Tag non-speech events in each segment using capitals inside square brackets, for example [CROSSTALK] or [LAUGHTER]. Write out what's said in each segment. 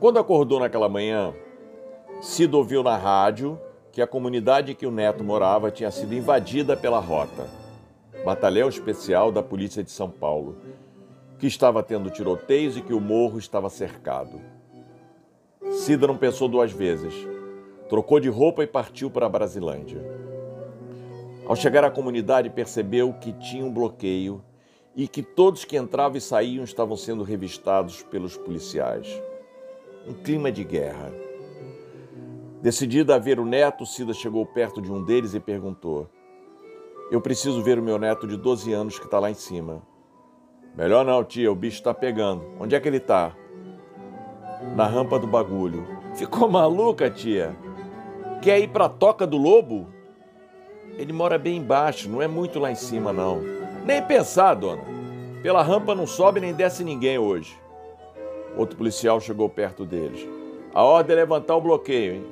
Quando acordou naquela manhã, Cida ouviu na rádio que a comunidade em que o neto morava tinha sido invadida pela Rota, batalhão especial da Polícia de São Paulo, que estava tendo tiroteios e que o morro estava cercado. Cida não pensou duas vezes. Trocou de roupa e partiu para a Brasilândia. Ao chegar à comunidade, percebeu que tinha um bloqueio e que todos que entravam e saíam estavam sendo revistados pelos policiais. Um clima de guerra. Decidida a ver o neto, Cida chegou perto de um deles e perguntou: Eu preciso ver o meu neto de 12 anos que está lá em cima. Melhor não, tia, o bicho está pegando. Onde é que ele está? Na rampa do bagulho. Ficou maluca, tia? Quer ir para a toca do lobo? Ele mora bem embaixo, não é muito lá em cima, não. Nem pensar, dona. Pela rampa não sobe nem desce ninguém hoje. Outro policial chegou perto deles. A ordem é levantar o bloqueio, hein?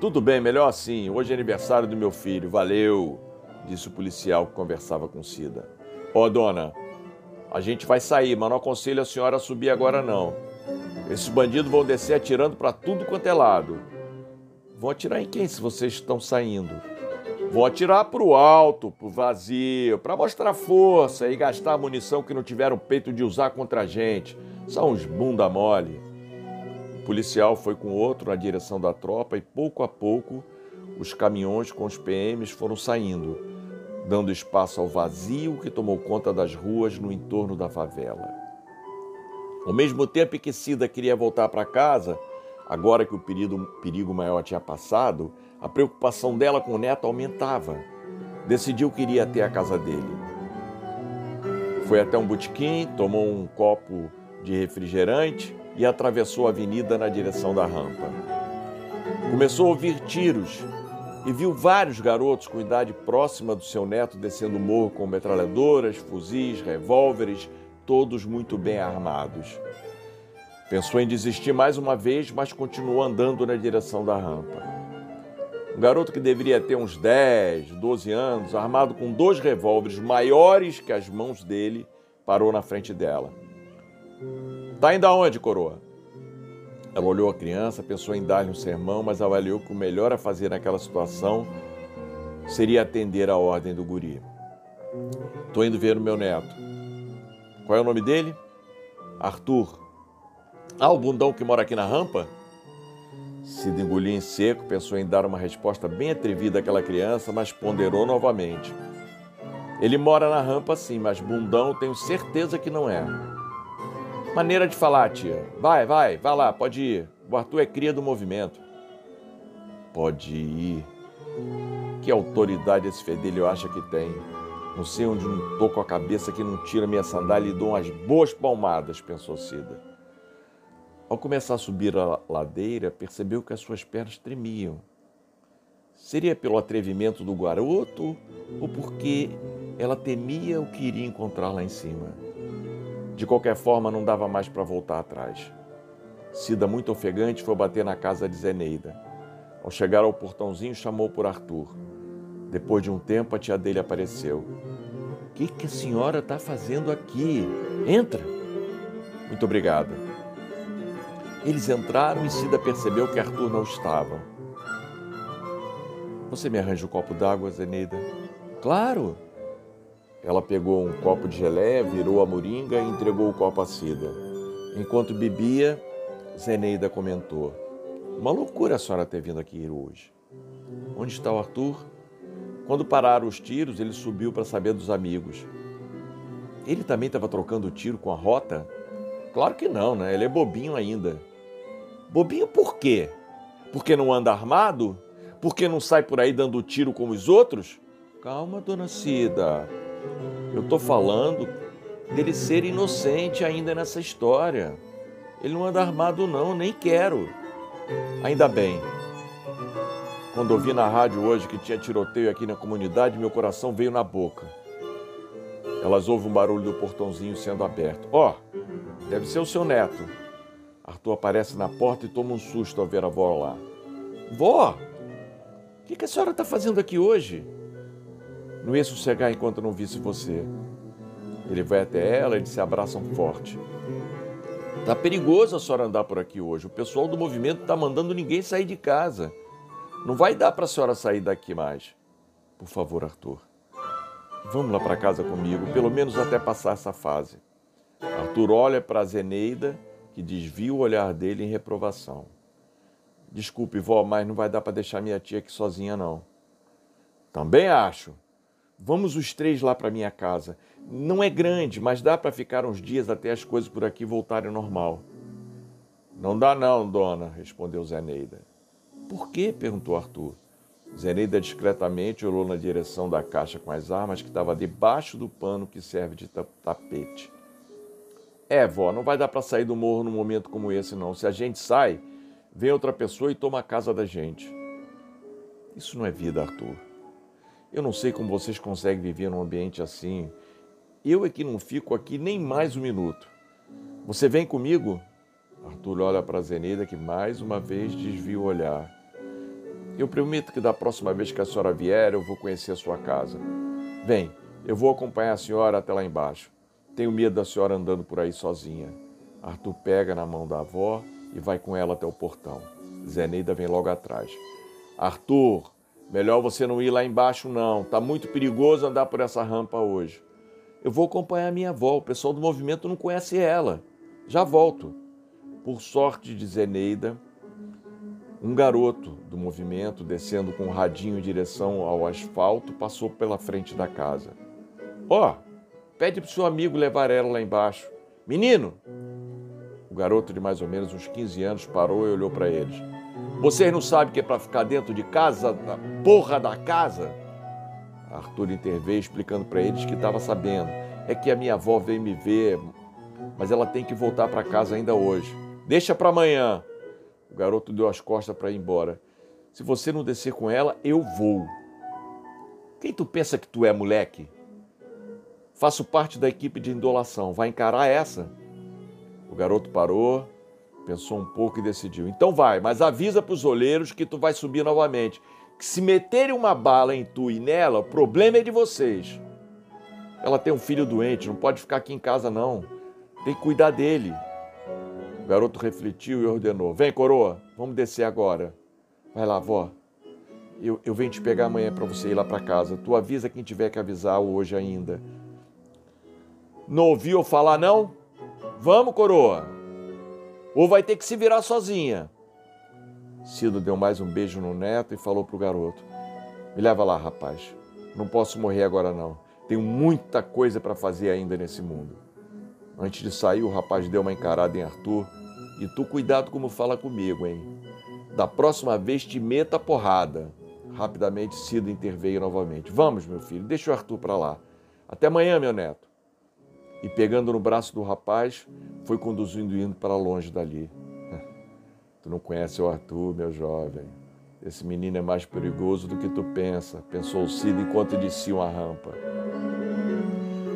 Tudo bem, melhor assim. Hoje é aniversário do meu filho. Valeu, disse o policial que conversava com Cida. Ó, oh, dona, a gente vai sair, mas não aconselho a senhora a subir agora, não. Esses bandidos vão descer atirando para tudo quanto é lado. Vão atirar em quem se vocês estão saindo? Vou atirar para o alto, para o vazio, para mostrar força e gastar a munição que não tiveram peito de usar contra a gente. São uns bunda mole. O policial foi com outro na direção da tropa e pouco a pouco os caminhões com os PMs foram saindo, dando espaço ao vazio que tomou conta das ruas no entorno da favela. Ao mesmo tempo que Cida queria voltar para casa, agora que o perigo, perigo maior tinha passado, a preocupação dela com o neto aumentava. Decidiu que iria até a casa dele. Foi até um botequim, tomou um copo de refrigerante e atravessou a avenida na direção da rampa. Começou a ouvir tiros e viu vários garotos com idade próxima do seu neto descendo o morro com metralhadoras, fuzis, revólveres, todos muito bem armados. Pensou em desistir mais uma vez, mas continuou andando na direção da rampa. Um garoto que deveria ter uns 10, 12 anos, armado com dois revólveres maiores que as mãos dele, parou na frente dela. Tá indo aonde, coroa? Ela olhou a criança, pensou em dar-lhe um sermão, mas avaliou que o melhor a fazer naquela situação seria atender à ordem do guri. Tô indo ver o meu neto. Qual é o nome dele? Arthur. Ah, o bundão que mora aqui na rampa? Se engoliu em seco, pensou em dar uma resposta bem atrevida àquela criança, mas ponderou novamente. Ele mora na rampa sim, mas bundão tenho certeza que não é. Maneira de falar, tia. Vai, vai, vai lá, pode ir. O Arthur é cria do movimento. Pode ir. Que autoridade esse fedelho acha que tem? Não sei onde não tô com a cabeça que não tira minha sandália e dou umas boas palmadas, pensou Cida. Ao começar a subir a ladeira, percebeu que as suas pernas tremiam. Seria pelo atrevimento do garoto ou porque ela temia o que iria encontrar lá em cima? De qualquer forma, não dava mais para voltar atrás. Cida, muito ofegante, foi bater na casa de Zeneida. Ao chegar ao portãozinho, chamou por Arthur. Depois de um tempo, a tia dele apareceu. O que, que a senhora está fazendo aqui? Entra! Muito obrigada. Eles entraram e Cida percebeu que Arthur não estava. Você me arranja um copo d'água, Zeneida? Claro! Ela pegou um copo de geleia, virou a moringa e entregou o copo a Cida. Enquanto bebia, Zeneida comentou: Uma loucura a senhora ter vindo aqui hoje. Onde está o Arthur? Quando pararam os tiros, ele subiu para saber dos amigos. Ele também estava trocando tiro com a rota? Claro que não, né? Ele é bobinho ainda. Bobinho por quê? Porque não anda armado? Porque não sai por aí dando tiro como os outros? Calma, dona Cida. Eu estou falando dele ser inocente ainda nessa história. Ele não anda armado, não, nem quero. Ainda bem. Quando ouvi na rádio hoje que tinha tiroteio aqui na comunidade, meu coração veio na boca. Elas ouvem um barulho do portãozinho sendo aberto. Ó, oh, deve ser o seu neto. Arthur aparece na porta e toma um susto ao ver a avó lá. Vó, o que, que a senhora está fazendo aqui hoje? Não ia sossegar enquanto não visse você. Ele vai até ela eles se abraçam forte. Tá perigoso a senhora andar por aqui hoje. O pessoal do movimento tá mandando ninguém sair de casa. Não vai dar para a senhora sair daqui mais. Por favor, Arthur. Vamos lá para casa comigo, pelo menos até passar essa fase. Arthur olha para Zeneida, que desvia o olhar dele em reprovação. Desculpe, vó, mas não vai dar para deixar minha tia aqui sozinha, não. Também acho. Vamos os três lá para minha casa. Não é grande, mas dá para ficar uns dias até as coisas por aqui voltarem ao normal. Não dá não, dona, respondeu Zeneida. Por quê? perguntou Arthur. Zeneida discretamente olhou na direção da caixa com as armas que estava debaixo do pano que serve de tapete. É, vó, não vai dar para sair do morro num momento como esse, não. Se a gente sai, vem outra pessoa e toma a casa da gente. Isso não é vida, Arthur. Eu não sei como vocês conseguem viver num ambiente assim. Eu é que não fico aqui nem mais um minuto. Você vem comigo? Arthur olha para Zeneida que mais uma vez desvia o olhar. Eu prometo que da próxima vez que a senhora vier, eu vou conhecer a sua casa. Vem, eu vou acompanhar a senhora até lá embaixo. Tenho medo da senhora andando por aí sozinha. Arthur pega na mão da avó e vai com ela até o portão. Zeneida vem logo atrás. Arthur, melhor você não ir lá embaixo, não. Tá muito perigoso andar por essa rampa hoje. Eu vou acompanhar minha avó. O pessoal do movimento não conhece ela. Já volto. Por sorte de Zeneida, um garoto do movimento, descendo com um radinho em direção ao asfalto, passou pela frente da casa. Ó, oh, pede para o seu amigo levar ela lá embaixo. Menino! O garoto de mais ou menos uns 15 anos parou e olhou para eles. Vocês não sabem que é para ficar dentro de casa, da porra da casa? Arthur interveio explicando para eles que estava sabendo. É que a minha avó veio me ver, mas ela tem que voltar para casa ainda hoje. Deixa para amanhã. O garoto deu as costas para ir embora. Se você não descer com ela, eu vou. Quem tu pensa que tu é, moleque? Faço parte da equipe de indolação. Vai encarar essa? O garoto parou, pensou um pouco e decidiu. Então vai, mas avisa para os olheiros que tu vai subir novamente. Que se meterem uma bala em tu e nela, o problema é de vocês. Ela tem um filho doente, não pode ficar aqui em casa não. Tem que cuidar dele. O garoto refletiu e ordenou: Vem, coroa, vamos descer agora. Vai lá, vó. Eu, eu venho te pegar amanhã para você ir lá para casa. Tu avisa quem tiver que avisar hoje ainda. Não ouviu falar, não? Vamos, coroa. Ou vai ter que se virar sozinha. Cido deu mais um beijo no neto e falou pro garoto: Me leva lá, rapaz. Não posso morrer agora, não. Tenho muita coisa para fazer ainda nesse mundo. Antes de sair, o rapaz deu uma encarada em Arthur. E tu cuidado como fala comigo, hein? Da próxima vez te meta a porrada. Rapidamente Cido interveio novamente. Vamos, meu filho, deixa o Arthur para lá. Até amanhã, meu neto. E pegando no braço do rapaz, foi conduzindo indo para longe dali. [LAUGHS] Tu não conhece o Arthur, meu jovem. Esse menino é mais perigoso do que tu pensa, pensou Cido enquanto descia uma rampa.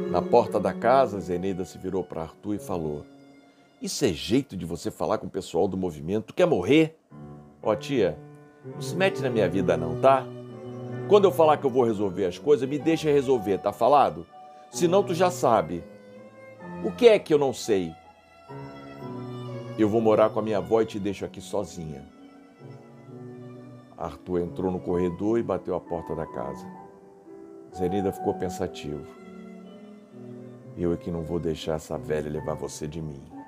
Na porta da casa, Zeneida se virou para Arthur e falou: Isso é jeito de você falar com o pessoal do movimento? Tu quer morrer? Ó, oh, tia, não se mete na minha vida, não, tá? Quando eu falar que eu vou resolver as coisas, me deixa resolver, tá falado? Senão tu já sabe. O que é que eu não sei? Eu vou morar com a minha avó e te deixo aqui sozinha. Arthur entrou no corredor e bateu a porta da casa. Zenida ficou pensativo. Eu é que não vou deixar essa velha levar você de mim.